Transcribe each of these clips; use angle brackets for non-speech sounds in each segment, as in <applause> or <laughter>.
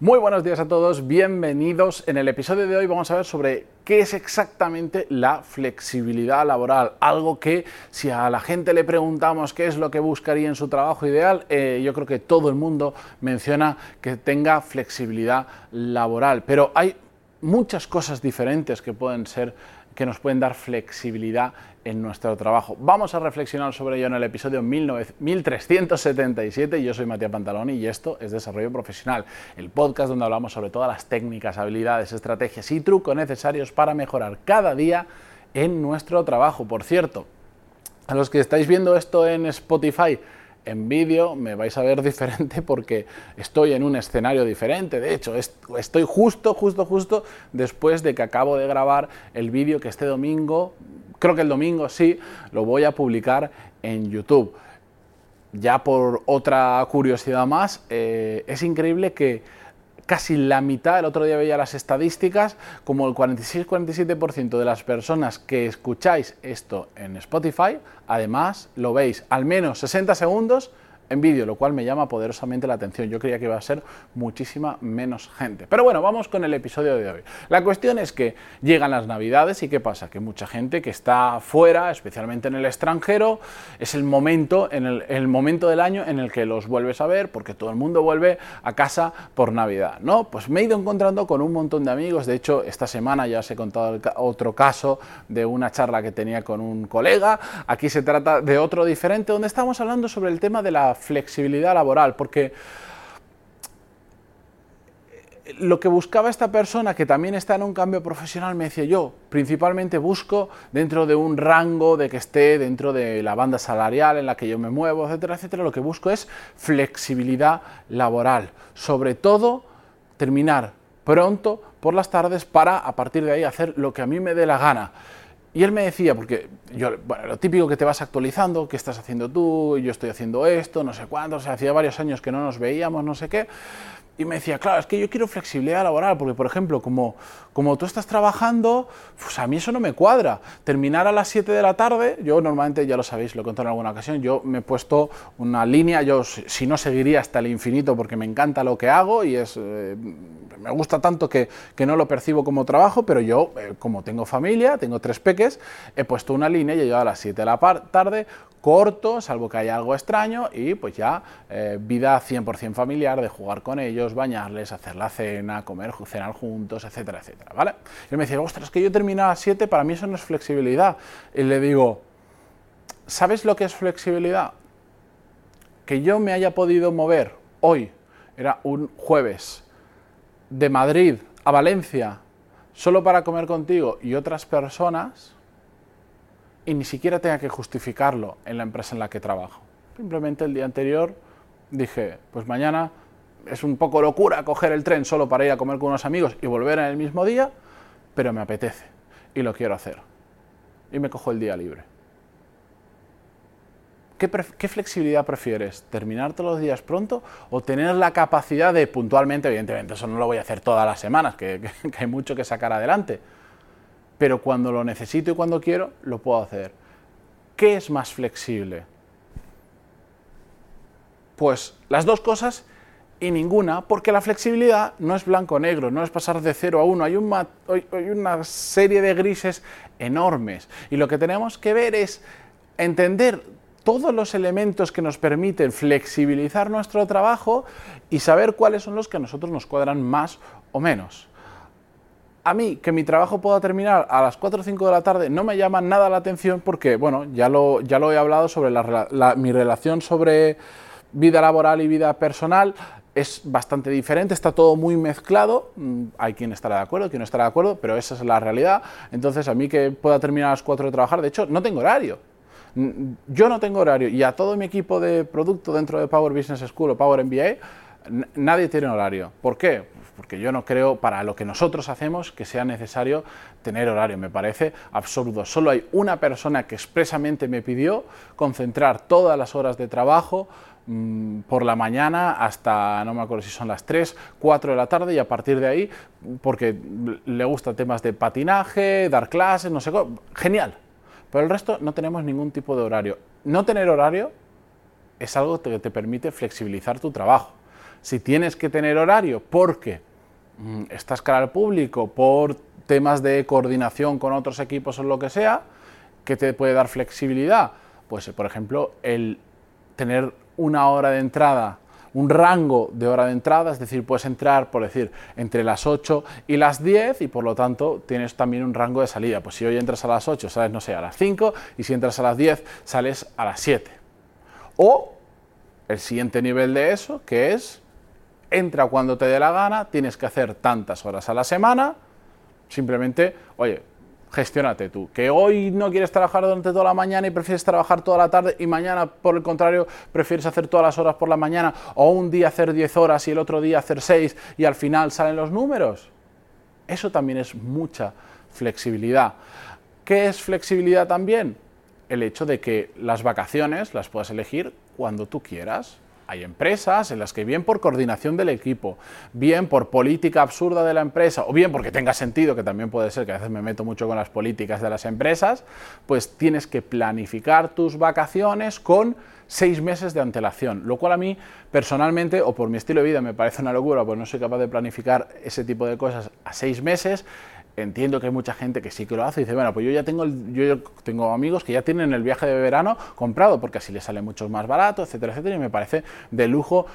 Muy buenos días a todos, bienvenidos. En el episodio de hoy vamos a ver sobre qué es exactamente la flexibilidad laboral. Algo que si a la gente le preguntamos qué es lo que buscaría en su trabajo ideal, eh, yo creo que todo el mundo menciona que tenga flexibilidad laboral. Pero hay muchas cosas diferentes que pueden ser que nos pueden dar flexibilidad en nuestro trabajo. Vamos a reflexionar sobre ello en el episodio 1377. Yo soy Matías Pantaloni y esto es Desarrollo Profesional, el podcast donde hablamos sobre todas las técnicas, habilidades, estrategias y trucos necesarios para mejorar cada día en nuestro trabajo. Por cierto, a los que estáis viendo esto en Spotify, en vídeo me vais a ver <laughs> diferente porque estoy en un escenario diferente. De hecho, estoy justo, justo, justo después de que acabo de grabar el vídeo que este domingo, creo que el domingo sí, lo voy a publicar en YouTube. Ya por otra curiosidad más, eh, es increíble que casi la mitad, el otro día veía las estadísticas, como el 46-47% de las personas que escucháis esto en Spotify, además lo veis al menos 60 segundos en vídeo, lo cual me llama poderosamente la atención. Yo creía que iba a ser muchísima menos gente. Pero bueno, vamos con el episodio de hoy. La cuestión es que llegan las navidades y ¿qué pasa? Que mucha gente que está fuera, especialmente en el extranjero, es el momento, en el, momento del año en el que los vuelves a ver, porque todo el mundo vuelve a casa por Navidad, ¿no? Pues me he ido encontrando con un montón de amigos. De hecho, esta semana ya os he contado otro caso de una charla que tenía con un colega. Aquí se trata de otro diferente, donde estamos hablando sobre el tema de la flexibilidad laboral, porque lo que buscaba esta persona que también está en un cambio profesional, me decía yo, principalmente busco dentro de un rango de que esté dentro de la banda salarial en la que yo me muevo, etcétera, etcétera, lo que busco es flexibilidad laboral, sobre todo terminar pronto por las tardes para a partir de ahí hacer lo que a mí me dé la gana. Y él me decía, porque yo, bueno, lo típico que te vas actualizando, qué estás haciendo tú, yo estoy haciendo esto, no sé cuánto, o sea, hacía varios años que no nos veíamos, no sé qué, y me decía, claro, es que yo quiero flexibilidad laboral, porque por ejemplo, como, como tú estás trabajando, pues a mí eso no me cuadra. Terminar a las 7 de la tarde, yo normalmente, ya lo sabéis, lo he contado en alguna ocasión, yo me he puesto una línea, yo si no seguiría hasta el infinito porque me encanta lo que hago y es, eh, me gusta tanto que, que, no lo percibo como trabajo, pero yo, eh, como tengo familia, tengo tres he puesto una línea y yo a las 7 de la tarde corto, salvo que haya algo extraño, y pues ya eh, vida 100% familiar, de jugar con ellos, bañarles, hacer la cena, comer, cenar juntos, etcétera, etcétera, ¿vale? Y me decía, ostras, que yo termino a las 7, para mí eso no es flexibilidad. Y le digo, ¿sabes lo que es flexibilidad? Que yo me haya podido mover hoy, era un jueves, de Madrid a Valencia, solo para comer contigo y otras personas, y ni siquiera tenga que justificarlo en la empresa en la que trabajo. Simplemente el día anterior dije, pues mañana es un poco locura coger el tren solo para ir a comer con unos amigos y volver en el mismo día, pero me apetece y lo quiero hacer. Y me cojo el día libre. ¿Qué, flexibilidad prefieres? ¿Terminar todos los días pronto o tener la capacidad de puntualmente, evidentemente eso no lo voy a hacer todas las semanas, <laughs> que hay mucho que sacar adelante, pero cuando lo necesito y cuando quiero, lo puedo hacer. ¿Qué es más flexible? Pues las dos cosas y ninguna, porque la flexibilidad no es blanco-negro, no es pasar de 0 a 1, hay, hay, una serie de grises enormes. Y lo que tenemos que ver es entender todos los elementos que nos permiten flexibilizar nuestro trabajo y saber cuáles son los que a nosotros nos cuadran más o menos a mí que mi trabajo pueda terminar a las 4 o 5 de la tarde no me llama nada la atención porque, bueno, ya lo, ya lo he hablado sobre mi relación sobre vida laboral y vida personal es bastante diferente, está todo muy mezclado, mm, hay quien estará de acuerdo, quien no estará de acuerdo, pero esa es la realidad. Entonces, a mí que pueda terminar a las 4 de trabajar, de hecho, no tengo horario. Yo no tengo horario y a todo mi equipo de producto dentro de Power Business School o Power MBA, nadie tiene horario. ¿Por qué? porque yo no creo para lo que nosotros hacemos que sea necesario tener horario, me parece absurdo. Solo hay una persona que expresamente me pidió concentrar todas las horas de trabajo mm, por la mañana hasta, no me acuerdo si son las 3, 4 de la tarde y a partir de ahí, porque le gusta temas de patinaje, dar clases, no sé, genial. Pero el resto no tenemos ningún tipo de horario. No tener horario es algo que te permite flexibilizar tu trabajo Si tienes que tener horario porque mm, estás cara al público, por temas de coordinación con otros equipos o lo que sea, ¿qué te puede dar flexibilidad? Pues, por ejemplo, el tener una hora de entrada un rango de hora de entrada, es decir, puedes entrar, por decir, entre las 8 y las 10 y por lo tanto tienes también un rango de salida. Pues si hoy entras a las 8, sales, no sé, a las 5 y si entras a las 10, sales a las 7. O el siguiente nivel de eso, que es, entra cuando te dé la gana, tienes que hacer tantas horas a la semana, simplemente, oye, gestiónate tú. Que hoy no quieres trabajar durante toda la mañana y prefieres trabajar toda la tarde y mañana, por el contrario, prefieres hacer todas las horas por la mañana o un día hacer 10 horas y el otro día hacer 6 y al final salen los números. Eso también es mucha flexibilidad. ¿Qué es flexibilidad también? El hecho de que las vacaciones las puedas elegir cuando tú quieras. Hay empresas en las que bien por coordinación del equipo, bien por política absurda de la empresa, o bien porque tenga sentido, que también puede ser que a veces me meto mucho con las políticas de las empresas, pues tienes que planificar tus vacaciones con seis meses de antelación, lo cual a mí personalmente o por mi estilo de vida me parece una locura, pues no soy capaz de planificar ese tipo de cosas a seis meses entiendo que hay mucha gente que sí que lo hace y dice, bueno, pues yo ya tengo, yo tengo amigos que ya tienen el viaje de verano comprado porque así les sale mucho más barato, etcétera, etcétera, y me parece de lujo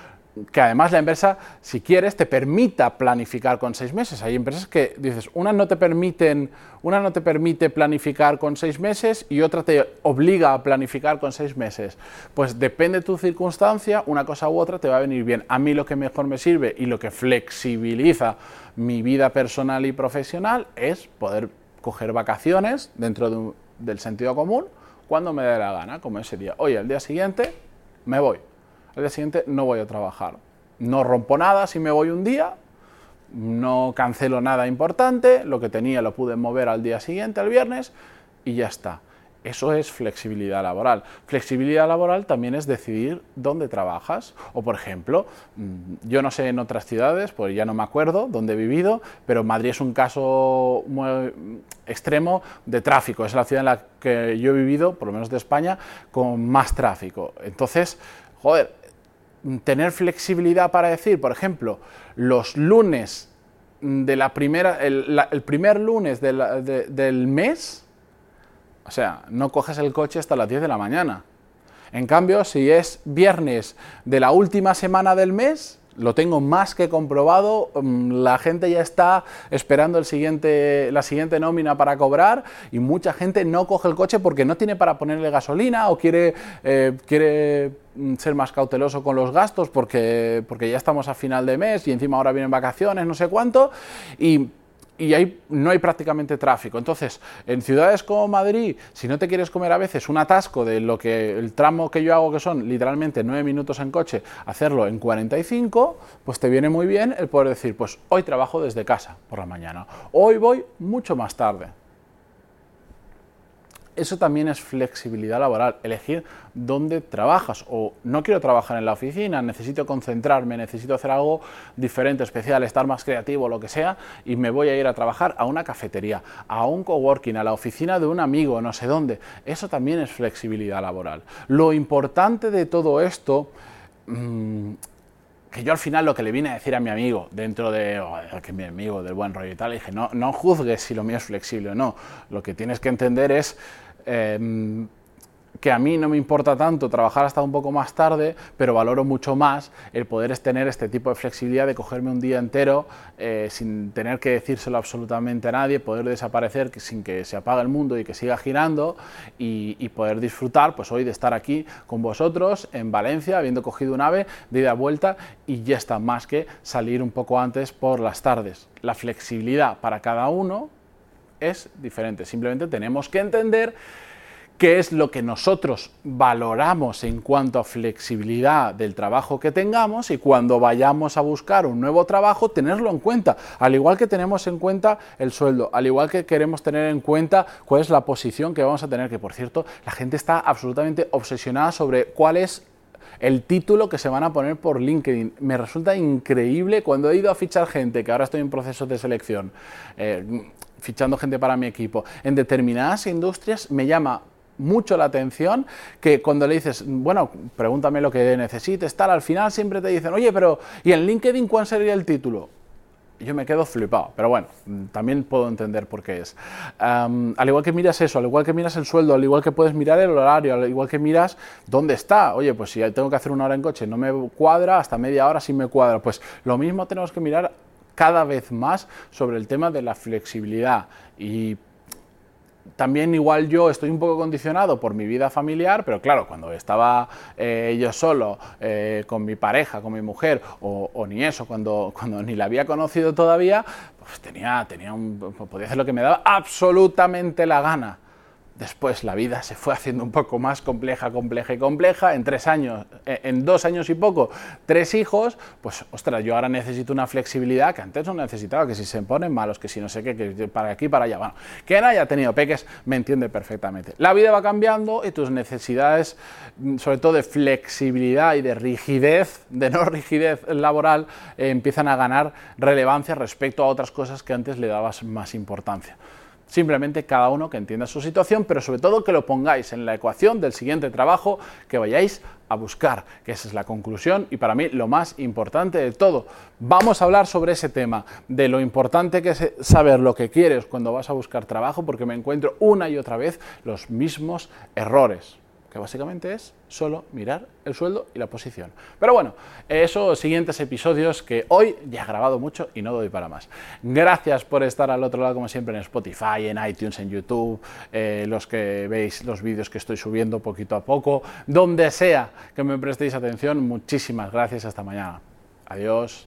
que además la empresa, si quieres, te permita planificar con seis meses. Hay empresas que dices, una no te permiten, una no te permite planificar con seis meses y otra te obliga a planificar con seis meses. Pues depende de tu circunstancia, una cosa u otra te va a venir bien. A mí lo que mejor me sirve y lo que flexibiliza mi vida personal y profesional es poder coger vacaciones dentro del sentido común cuando me dé la gana, como ese día. Oye, el día siguiente me voy al día siguiente no voy a trabajar. No rompo nada si me voy un día, no cancelo nada importante, lo que tenía lo pude mover al día siguiente, al viernes, y ya está. Eso es flexibilidad laboral. Flexibilidad laboral también es decidir dónde trabajas. O, por ejemplo, mm, yo no sé en otras ciudades, pues ya no me acuerdo dónde he vivido, pero Madrid es un caso muy extremo de tráfico. Es la ciudad en la que yo he vivido, por lo menos de España, con más tráfico. Entonces, joder, tener flexibilidad para decir, por ejemplo, los lunes de la primera, el, primer lunes del mes, o sea, no coges el coche hasta las 10 de la mañana. En cambio, si es viernes de la última semana del mes, lo tengo más que comprobado, mm, la gente ya está esperando el siguiente, la siguiente nómina para cobrar y mucha gente no coge el coche porque no tiene para ponerle gasolina o quiere, eh, quiere mm, ser más cauteloso con los gastos porque, porque ya estamos a final de mes y encima ahora vienen vacaciones, no sé cuánto. Y y ahí no hay prácticamente tráfico. Entonces, en ciudades como Madrid, si no te quieres comer a veces un atasco de lo que el tramo que yo hago, que son literalmente nueve minutos en coche, hacerlo en 45, pues te viene muy bien el poder decir, pues hoy trabajo desde casa por la mañana, hoy voy mucho más tarde. Eso también es flexibilidad laboral, elegir dónde trabajas o no quiero trabajar en la oficina, necesito concentrarme, necesito hacer algo diferente, especial, estar más creativo, lo que sea, y me voy a ir a trabajar a una cafetería, a un coworking, a la oficina de un amigo, no sé dónde. Eso también es flexibilidad laboral. Lo importante de todo esto... Mm, que yo al final lo que le vine a decir a mi amigo, dentro de, oh, que mi amigo del buen rollo y tal, le dije, no, no juzgues si lo mío es flexible o no, lo que tienes que entender es Em, que a mí no me importa tanto trabajar hasta un poco más tarde, pero valoro mucho más el poder tener este tipo de flexibilidad de cogerme un día entero eh, sin tener que decírselo absolutamente a nadie, poder desaparecer sin que se apague el mundo y que siga girando y, poder disfrutar, pues hoy de estar aquí con vosotros en Valencia, habiendo cogido un ave de ida a vuelta y ya está más que salir un poco antes por las tardes. La flexibilidad para cada uno es diferente. Simplemente tenemos que entender qué es lo que nosotros valoramos en cuanto a flexibilidad del trabajo que tengamos y cuando vayamos a buscar un nuevo trabajo tenerlo en cuenta, al igual que tenemos en cuenta el sueldo, al igual que queremos tener en cuenta cuál es la posición que vamos a tener, que por cierto la gente está absolutamente obsesionada sobre cuál es el título que se van a poner por LinkedIn. Me resulta increíble cuando he ido a fichar gente, que ahora estoy en proceso de selección, eh, fichando gente para mi equipo, en determinadas industrias me llama mucho la atención que cuando le dices, bueno, pregúntame lo que necesites, tal, al final siempre te dicen, oye, pero ¿y en LinkedIn cuál sería el título? yo me quedo flipado, pero bueno, también puedo entender por qué es. al igual que miras eso, al igual que miras el sueldo, al igual que puedes mirar el horario, al igual que miras dónde está. Oye, pues si tengo que hacer una hora en coche, no me cuadra, hasta media hora sí me cuadra. Pues lo mismo tenemos que mirar cada vez más sobre el tema de la flexibilidad y también igual yo estoy un poco condicionado por mi vida familiar, pero claro, cuando estaba eh, yo solo, eh, con mi pareja, con mi mujer, o, ni eso, cuando, cuando ni la había conocido todavía, pues tenía, tenía un, podía hacer lo que me daba absolutamente la gana. Después la vida se fue haciendo un poco más compleja, compleja y compleja. En tres años, eh, en dos años y poco, tres hijos. Pues, ostras, yo ahora necesito una flexibilidad que antes no necesitaba, que si se ponen malos, que si no sé qué, que para aquí, para allá. Bueno, quien haya tenido peques me entiende perfectamente. La vida va cambiando y tus necesidades, mm, sobre todo de flexibilidad y de rigidez, de no rigidez laboral, eh, empiezan a ganar relevancia respecto a otras cosas que antes le dabas más importancia. Simplemente cada uno que entienda su situación, pero sobre todo que lo pongáis en la ecuación del siguiente trabajo que vayáis a buscar, que esa es la conclusión y para mí lo más importante de todo. Vamos a hablar sobre ese tema, de lo importante que es saber lo que quieres cuando vas a buscar trabajo, porque me encuentro una y otra vez los mismos errores que básicamente es solo mirar el sueldo y la posición. Pero bueno, esos siguientes episodios que hoy ya he grabado mucho y no doy para más. Gracias por estar al otro lado, como siempre, en Spotify, en iTunes, en YouTube, eh, los que veis los vídeos que estoy subiendo poquito a poco, donde sea que me prestéis atención, muchísimas gracias, hasta mañana. Adiós.